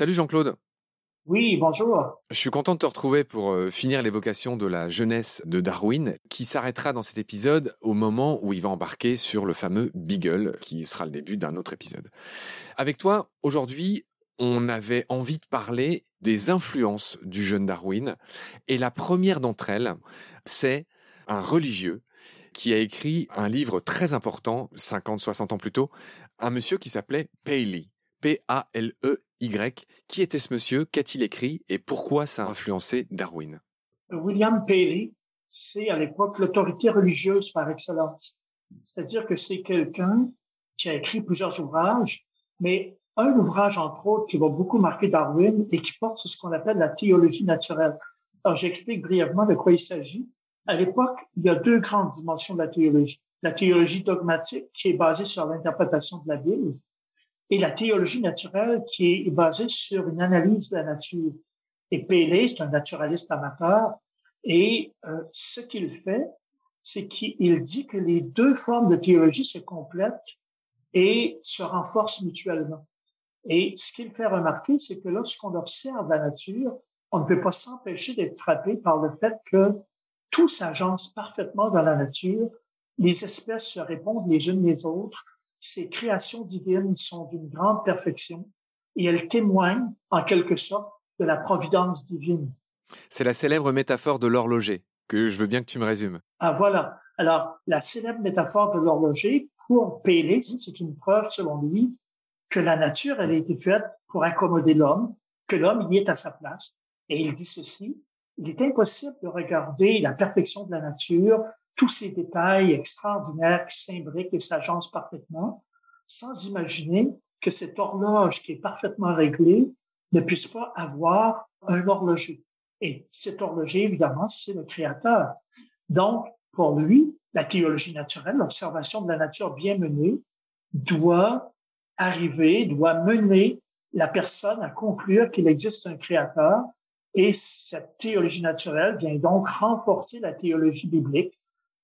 Salut Jean-Claude. Oui, bonjour. Je suis content de te retrouver pour euh, finir l'évocation de la jeunesse de Darwin, qui s'arrêtera dans cet épisode au moment où il va embarquer sur le fameux Beagle, qui sera le début d'un autre épisode. Avec toi, aujourd'hui, on avait envie de parler des influences du jeune Darwin, et la première d'entre elles, c'est un religieux qui a écrit un livre très important, 50-60 ans plus tôt, un monsieur qui s'appelait Paley. P-A-L-E-Y. Qui était ce monsieur Qu'a-t-il écrit Et pourquoi ça a influencé Darwin? William Paley, c'est à l'époque l'autorité religieuse par excellence. C'est-à-dire que c'est quelqu'un qui a écrit plusieurs ouvrages, mais un ouvrage, entre autres, qui va beaucoup marquer Darwin et qui porte sur ce qu'on appelle la théologie naturelle. Alors, j'explique brièvement de quoi il s'agit. À l'époque, il y a deux grandes dimensions de la théologie. La théologie dogmatique, qui est basée sur l'interprétation de la Bible, et la théologie naturelle qui est basée sur une analyse de la nature. Et Pélé, c'est un naturaliste amateur, et euh, ce qu'il fait, c'est qu'il dit que les deux formes de théologie se complètent et se renforcent mutuellement. Et ce qu'il fait remarquer, c'est que lorsqu'on observe la nature, on ne peut pas s'empêcher d'être frappé par le fait que tout s'agence parfaitement dans la nature, les espèces se répondent les unes les autres, ces créations divines sont d'une grande perfection et elles témoignent, en quelque sorte, de la providence divine. C'est la célèbre métaphore de l'horloger que je veux bien que tu me résumes. Ah voilà. Alors, la célèbre métaphore de l'horloger, pour Pélé, c'est une preuve, selon lui, que la nature, elle a été faite pour accommoder l'homme, que l'homme y est à sa place. Et il dit ceci, il est impossible de regarder la perfection de la nature tous ces détails extraordinaires qui s'imbriquent et s'agencent parfaitement, sans imaginer que cette horloge qui est parfaitement réglée ne puisse pas avoir un horloger. Et cet horloger, évidemment, c'est le créateur. Donc, pour lui, la théologie naturelle, l'observation de la nature bien menée, doit arriver, doit mener la personne à conclure qu'il existe un créateur. Et cette théologie naturelle vient donc renforcer la théologie biblique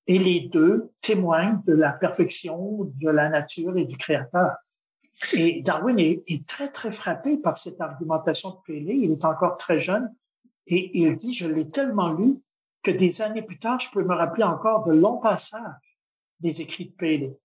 et les deux témoignent de la perfection de la nature et du créateur. Et Darwin est, très, très frappé par cette argumentation de Paley. Il est encore très jeune et il dit, je l'ai tellement lu que des années plus tard, je peux me rappeler encore de longs passages des écrits de Paley.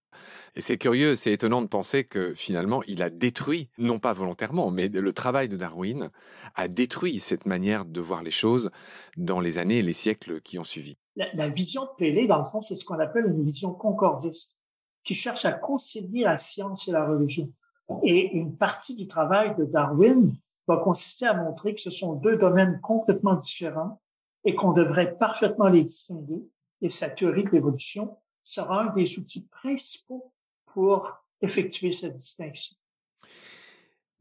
Et c'est curieux, c'est étonnant de penser que finalement, il a détruit, non pas volontairement, mais le travail de Darwin a détruit cette manière de voir les choses dans les années et les siècles qui ont suivi. La, vision de Pélé, dans le fond, c'est ce qu'on appelle une vision concordiste, qui cherche à concilier la science et la religion. Et une partie du travail de Darwin va consister à montrer que ce sont deux domaines complètement différents et qu'on devrait parfaitement les distinguer. Et sa théorie de l'évolution sera un des outils principaux pour effectuer cette distinction.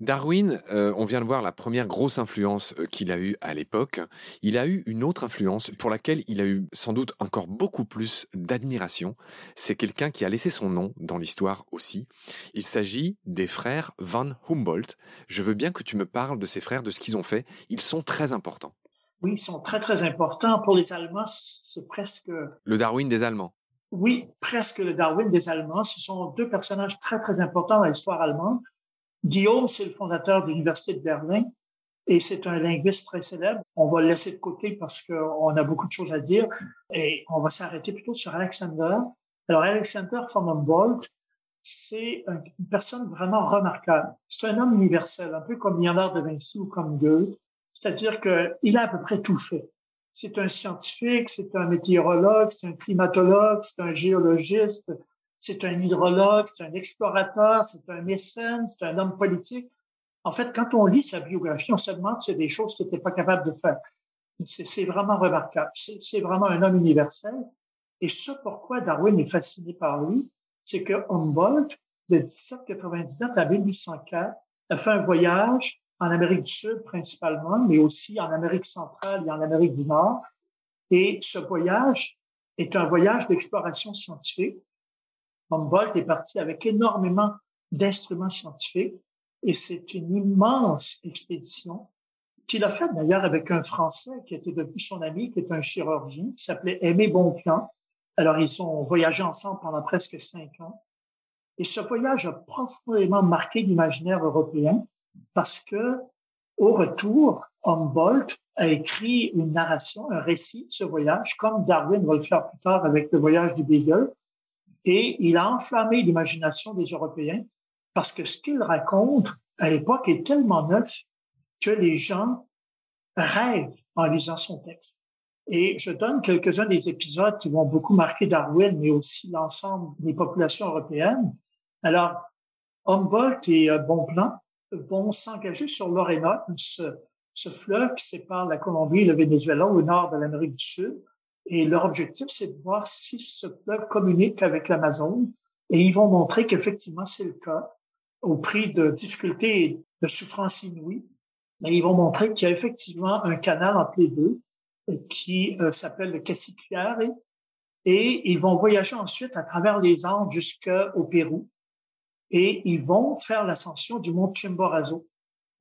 Darwin, euh, on vient de voir la première grosse influence euh, qu'il a eue à l'époque. Il a eu une autre influence pour laquelle il a eu sans doute encore beaucoup plus d'admiration. C'est quelqu'un qui a laissé son nom dans l'histoire aussi. Il s'agit des frères Van Humboldt. Je veux bien que tu me parles de ces frères, de ce qu'ils ont fait. Ils sont très importants. Oui, ils sont très très importants. Pour les Allemands, c'est presque... Le Darwin des Allemands. Oui, presque le Darwin des Allemands. Ce sont deux personnages très, très importants dans l'histoire allemande. Guillaume, c'est le fondateur de l'Université de Berlin et c'est un linguiste très célèbre. On va le laisser de côté parce qu'on a beaucoup de choses à dire et on va s'arrêter plutôt sur Alexander. Alors, Alexander von Humboldt, c'est une personne vraiment remarquable. C'est un homme universel, un peu comme Léonard de Vinci ou comme Goethe. C'est-à-dire qu'il a à peu près tout fait c'est un scientifique, c'est un météorologue, c'est un climatologue, c'est un géologiste, c'est un hydrologue, c'est un explorateur, c'est un mécène, c'est un homme politique. En fait, quand on lit sa biographie, on se demande s'il y des choses qu'il n'était pas capable de faire. C'est vraiment remarquable. C'est vraiment un homme universel. Et ce pourquoi Darwin est fasciné par lui, c'est que Humboldt, de 1799 à 1804, a fait un voyage en Amérique du Sud principalement, mais aussi en Amérique centrale et en Amérique du Nord. Et ce voyage est un voyage d'exploration scientifique. Humboldt est parti avec énormément d'instruments scientifiques et c'est une immense expédition qu'il a faite d'ailleurs avec un Français qui était devenu son ami, qui est un chirurgien, qui s'appelait Aimé Bonpland. Alors, ils ont voyagé ensemble pendant presque cinq ans. Et ce voyage a profondément marqué l'imaginaire européen parce que Au retour, Humboldt a écrit une narration, un récit de ce voyage, comme Darwin va le faire plus tard avec le voyage du Beagle. Et il a enflammé l'imagination des Européens parce que ce qu'il raconte à l'époque est tellement neuf que les gens rêvent en lisant son texte. Et je donne quelques-uns des épisodes qui vont beaucoup marquer Darwin, mais aussi l'ensemble des populations européennes. Alors, Humboldt et euh, Bonpland vont s'engager sur l'Orénoque, ce, ce fleuve qui sépare la Colombie et le Venezuela au nord de l'Amérique du Sud. Et leur objectif, c'est de voir si ce fleuve communique avec l'Amazone. Et ils vont montrer qu'effectivement, c'est le cas, au prix de difficultés et de souffrances inouïes. Mais ils vont montrer qu'il y a effectivement un canal entre les deux qui euh, s'appelle le Cassiquiare. Et ils vont voyager ensuite à travers les Andes jusqu'au Pérou. Et ils vont faire l'ascension du mont Chimborazo,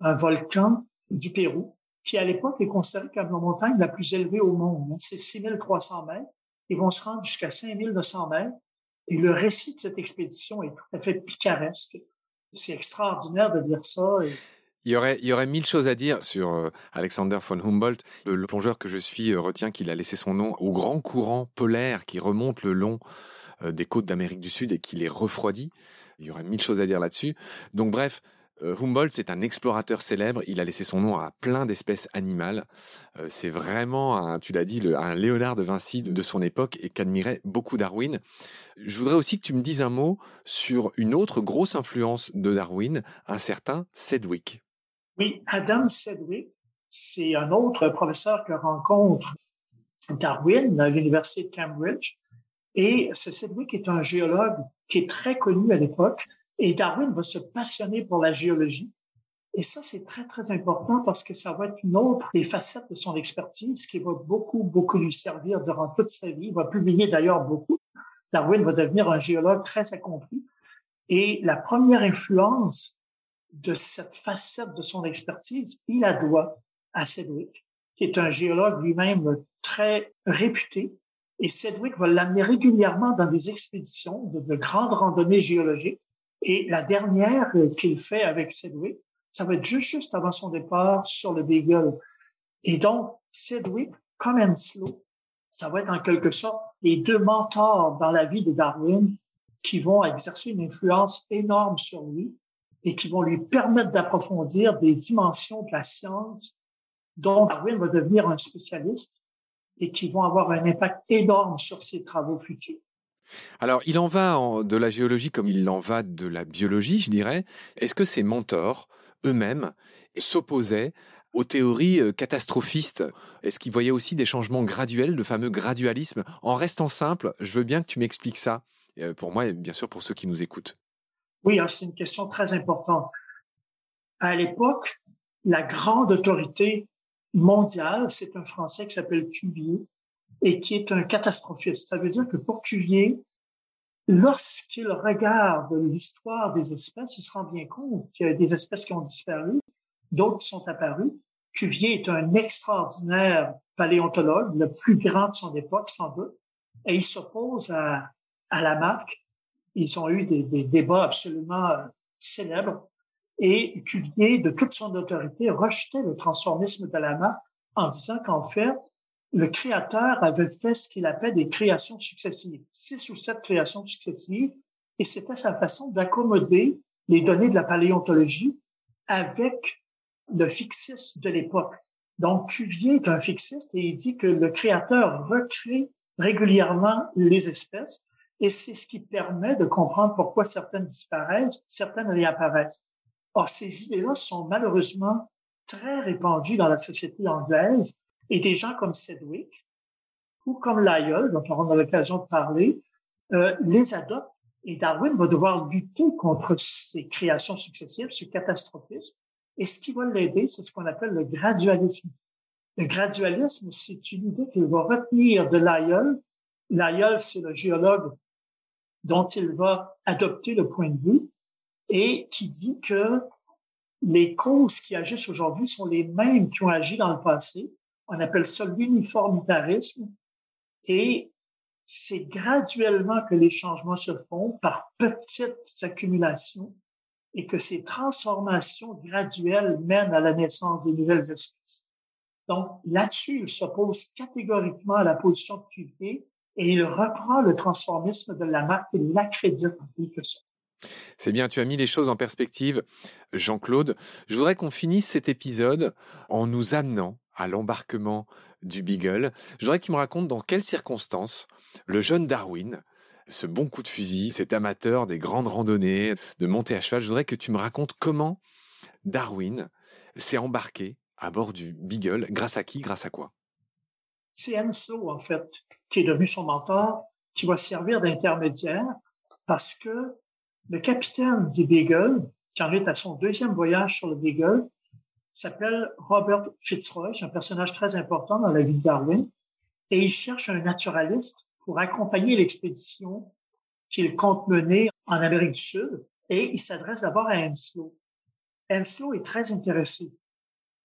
un volcan du Pérou, qui à l'époque est considéré comme la montagne la plus élevée au monde. C'est 6300 mètres. Ils vont se rendre jusqu'à 5200 mètres. Et le récit de cette expédition est tout à fait picaresque. C'est extraordinaire de dire ça. Il y, aurait, il y aurait mille choses à dire sur euh, Alexander von Humboldt. Le, plongeur que je suis euh, retient qu'il a laissé son nom au grand courant polaire qui remonte le long euh, des côtes d'Amérique du Sud et qui les refroidit. Il y aurait mille choses à dire là-dessus. Donc bref, Humboldt, c'est un explorateur célèbre. Il a laissé son nom à plein d'espèces animales. Euh, c'est vraiment, tu l'as dit, un Léonard de Vinci de son époque et qu'admirait beaucoup Darwin. Je voudrais aussi que tu me dises un mot sur une autre grosse influence de Darwin, un certain Sedgwick. Oui, Adam Sedgwick, c'est un autre professeur que rencontre Darwin à l'université de Cambridge. Et ce Sedgwick est un géologue qui est très connu à l'époque et Darwin va se passionner pour la géologie. Et ça, c'est très, très important parce que ça va être une autre des facettes de son expertise qui va beaucoup, beaucoup lui servir durant toute sa vie. Il va publier d'ailleurs beaucoup. Darwin va devenir un géologue très accompli. Et la première influence de cette facette de son expertise, il la doit à Sedgwick, qui est un géologue lui-même très réputé. Et Sedgwick va l'amener régulièrement dans des expéditions de, de grandes randonnées géologiques et la dernière qu'il fait avec Sedgwick, ça va être juste, juste avant son départ sur le Beagle. Et donc, Sedgwick, comme Henslow, ça va être en quelque sorte les deux mentors dans la vie de Darwin qui vont exercer une influence énorme sur lui et qui vont lui permettre d'approfondir des dimensions de la science dont Darwin va devenir un spécialiste et qui vont avoir un impact énorme sur ses travaux futurs. Alors, il en va de la géologie comme il en va de la biologie, je dirais. Est-ce que ces mentors eux-mêmes s'opposaient aux théories euh, catastrophistes? Est-ce qu'ils voyaient aussi des changements graduels, le fameux gradualisme? En restant simple, je veux bien que tu m'expliques ça, euh, pour moi et bien sûr pour ceux qui nous écoutent. Oui, hein, c'est une question très importante. À l'époque, la grande autorité mondiale, c'est un Français qui s'appelle Cuvier, et qui est un catastrophiste. Ça veut dire que pour Cuvier, lorsqu'il regarde l'histoire des espèces, il se rend bien compte qu'il y a des espèces qui ont disparu, d'autres qui sont apparues. Cuvier est un extraordinaire paléontologue, le plus grand de son époque, sans doute, et il s'oppose à, à Lamarck. Ils ont eu des, des débats absolument euh, célèbres. Et Cuvier, de toute son autorité, rejetait le transformisme de Lamarck en disant qu'en fait, le créateur avait fait ce qu'il appelle des créations successives, six ou sept créations successives, et c'était sa façon d'accommoder les données de la paléontologie avec le fixiste de l'époque. Donc, Cuvier est un fixiste et il dit que le créateur recrée régulièrement les espèces et c'est ce qui permet de comprendre pourquoi certaines disparaissent, certaines réapparaissent. Or, ces idées-là sont malheureusement très répandues dans la société anglaise et des gens comme Sedgwick ou comme Lyell, dont on aura l'occasion de parler, euh, les adoptent. Et Darwin va devoir lutter contre ces créations successives, ce catastrophisme. Et ce qui va l'aider, c'est ce qu'on appelle le gradualisme. Le gradualisme, c'est une idée qu'il va retenir de Lyell. Lyell, c'est le géologue dont il va adopter le point de vue et qui dit que les causes qui agissent aujourd'hui sont les mêmes qui ont agi dans le passé on appelle ça l'uniformitarisme. Et c'est graduellement que les changements se font par petites accumulations. et que ces transformations graduelles mènent à la naissance des nouvelles espèces. Donc, là-dessus, il s'oppose catégoriquement à la position de Cuvier et il reprend le transformisme de la marque et l'accrédite en quelque sorte. C'est bien, tu as mis les choses en perspective, Jean-Claude. Je voudrais qu'on finisse cet épisode en nous amenant à l'embarquement du Beagle. Je voudrais qu'il me raconte dans quelles circonstances le jeune Darwin, ce bon coup de fusil, cet amateur des grandes randonnées, de monter à cheval, je voudrais que tu me racontes comment Darwin s'est embarqué à bord du Beagle, grâce à qui, grâce à quoi? C'est Henslow, en fait, qui est devenu son mentor, qui va servir d'intermédiaire parce que le capitaine du Beagle, qui en est à son deuxième voyage sur le Beagle, s'appelle Robert Fitzroy, c'est un personnage très important dans la vie de Darwin, et il cherche un naturaliste pour accompagner l'expédition qu'il compte mener en Amérique du Sud, et il s'adresse d'abord à Henslow. Henslow est très intéressé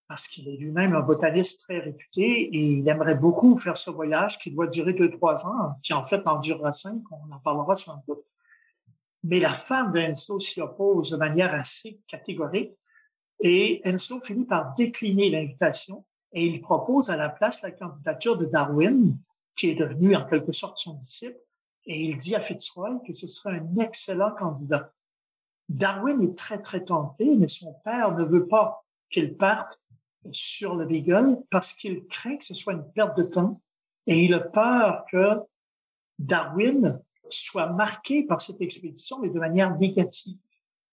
parce qu'il est lui-même un botaniste très réputé et il aimerait beaucoup faire ce voyage qui doit durer deux, trois ans, qui en fait en durera cinq, on en parlera sans doute. Mais la femme d'Enslow s'y oppose de manière assez catégorique et Enslow finit par décliner l'invitation et il propose à la place la candidature de Darwin, qui est devenu en quelque sorte son disciple, et il dit à Fitzroy que ce serait un excellent candidat. Darwin est très, très tenté, mais son père ne veut pas qu'il parte sur le Beagle parce qu'il craint que ce soit une perte de temps et il a peur que Darwin soit marqué par cette expédition, mais de manière négative.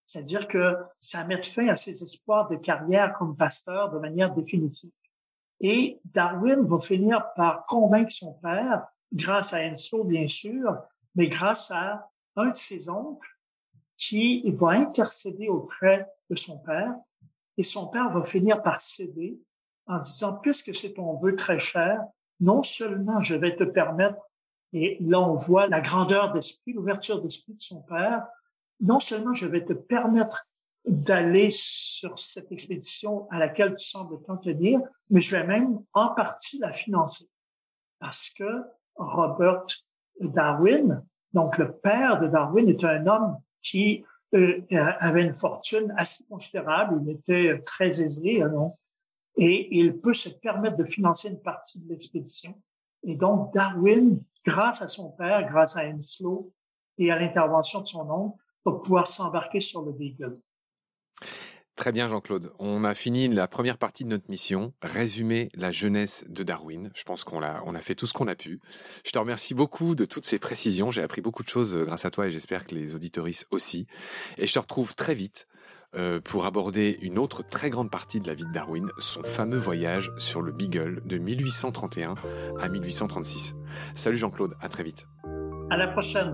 C'est-à-dire que ça met fin à ses espoirs de carrière comme pasteur de manière définitive. Et Darwin va finir par convaincre son père, grâce à Enso, bien sûr, mais grâce à un de ses oncles qui va intercéder auprès de son père et son père va finir par céder en disant, puisque c'est ton vœu très cher, non seulement je vais te permettre, et là on voit la grandeur d'esprit, l'ouverture d'esprit de son père, non seulement je vais te permettre d'aller sur cette expédition à laquelle tu sembles t'en tenir, mais je vais même en partie la financer. Parce que Robert Darwin, donc le père de Darwin, est un homme qui euh, avait une fortune assez considérable, il était très aisé, non? et il peut se permettre de financer une partie de l'expédition. Et donc Darwin, grâce à son père, grâce à Henslow et à l'intervention de son oncle, va pouvoir s'embarquer sur le Beagle. Très bien, Jean-Claude. On a fini la première partie de notre mission, résumer la jeunesse de Darwin. Je pense qu'on a, on a fait tout ce qu'on a pu. Je te remercie beaucoup de toutes ces précisions. J'ai appris beaucoup de choses euh, grâce à toi et j'espère que les auditoristes aussi. Et je te retrouve très vite euh, pour aborder une autre très grande partie de la vie de Darwin, son fameux voyage sur le Beagle de 1831 à 1836. Salut Jean-Claude, à très vite. À la prochaine,